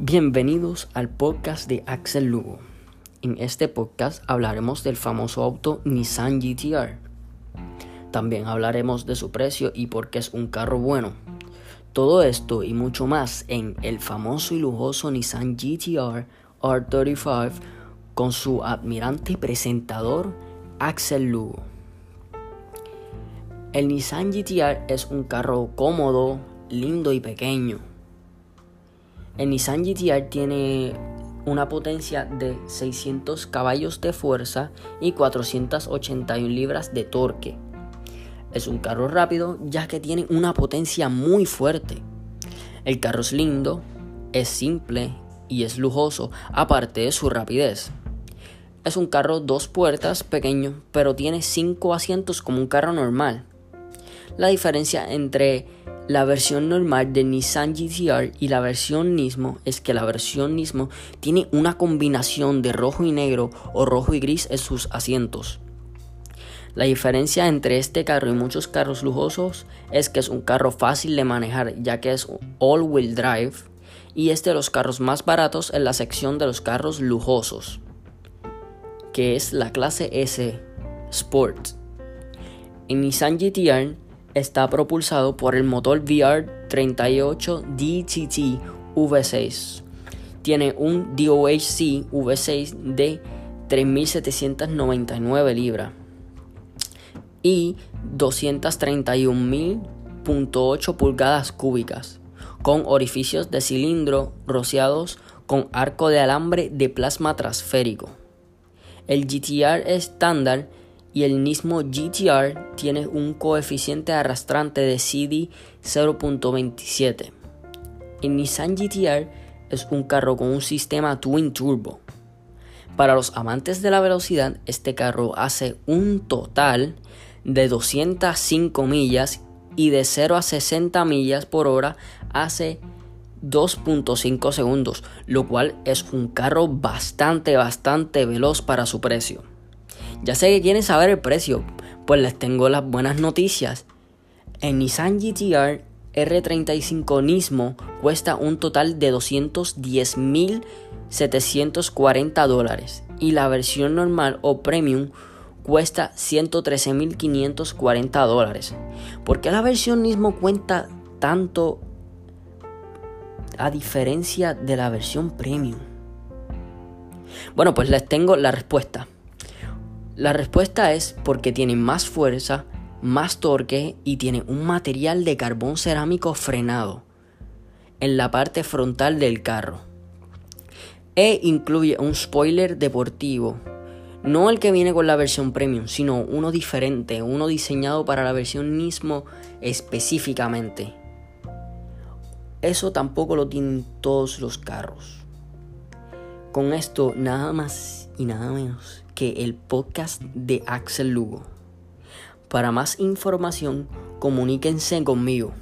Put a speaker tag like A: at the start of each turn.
A: Bienvenidos al podcast de Axel Lugo. En este podcast hablaremos del famoso auto Nissan GTR. También hablaremos de su precio y por qué es un carro bueno. Todo esto y mucho más en el famoso y lujoso Nissan GTR R35 con su admirante presentador Axel Lugo. El Nissan GTR es un carro cómodo, lindo y pequeño el Nissan GTR tiene una potencia de 600 caballos de fuerza y 481 libras de torque. Es un carro rápido ya que tiene una potencia muy fuerte. El carro es lindo, es simple y es lujoso, aparte de su rapidez. Es un carro dos puertas pequeño, pero tiene 5 asientos como un carro normal. La diferencia entre la versión normal de Nissan GTR y la versión Nismo es que la versión Nismo tiene una combinación de rojo y negro o rojo y gris en sus asientos. La diferencia entre este carro y muchos carros lujosos es que es un carro fácil de manejar ya que es all-wheel drive y es de los carros más baratos en la sección de los carros lujosos, que es la clase S Sport. En Nissan GTR está propulsado por el motor VR38 DTT V6. Tiene un DOHC V6 de 3.799 libras y 231.000.8 pulgadas cúbicas, con orificios de cilindro rociados con arco de alambre de plasma transférico. El GTR estándar y el mismo GTR tiene un coeficiente arrastrante de CD 0.27. El Nissan GTR es un carro con un sistema Twin Turbo. Para los amantes de la velocidad, este carro hace un total de 205 millas y de 0 a 60 millas por hora hace 2.5 segundos, lo cual es un carro bastante, bastante veloz para su precio. Ya sé que quieren saber el precio, pues les tengo las buenas noticias. El Nissan GTR R35 Nismo cuesta un total de 210.740 dólares y la versión normal o premium cuesta 113.540 dólares. ¿Por qué la versión Nismo cuenta tanto a diferencia de la versión premium? Bueno, pues les tengo la respuesta. La respuesta es porque tiene más fuerza, más torque y tiene un material de carbón cerámico frenado en la parte frontal del carro. E incluye un spoiler deportivo, no el que viene con la versión premium, sino uno diferente, uno diseñado para la versión mismo específicamente. Eso tampoco lo tienen todos los carros. Con esto nada más y nada menos que el podcast de Axel Lugo. Para más información, comuníquense conmigo.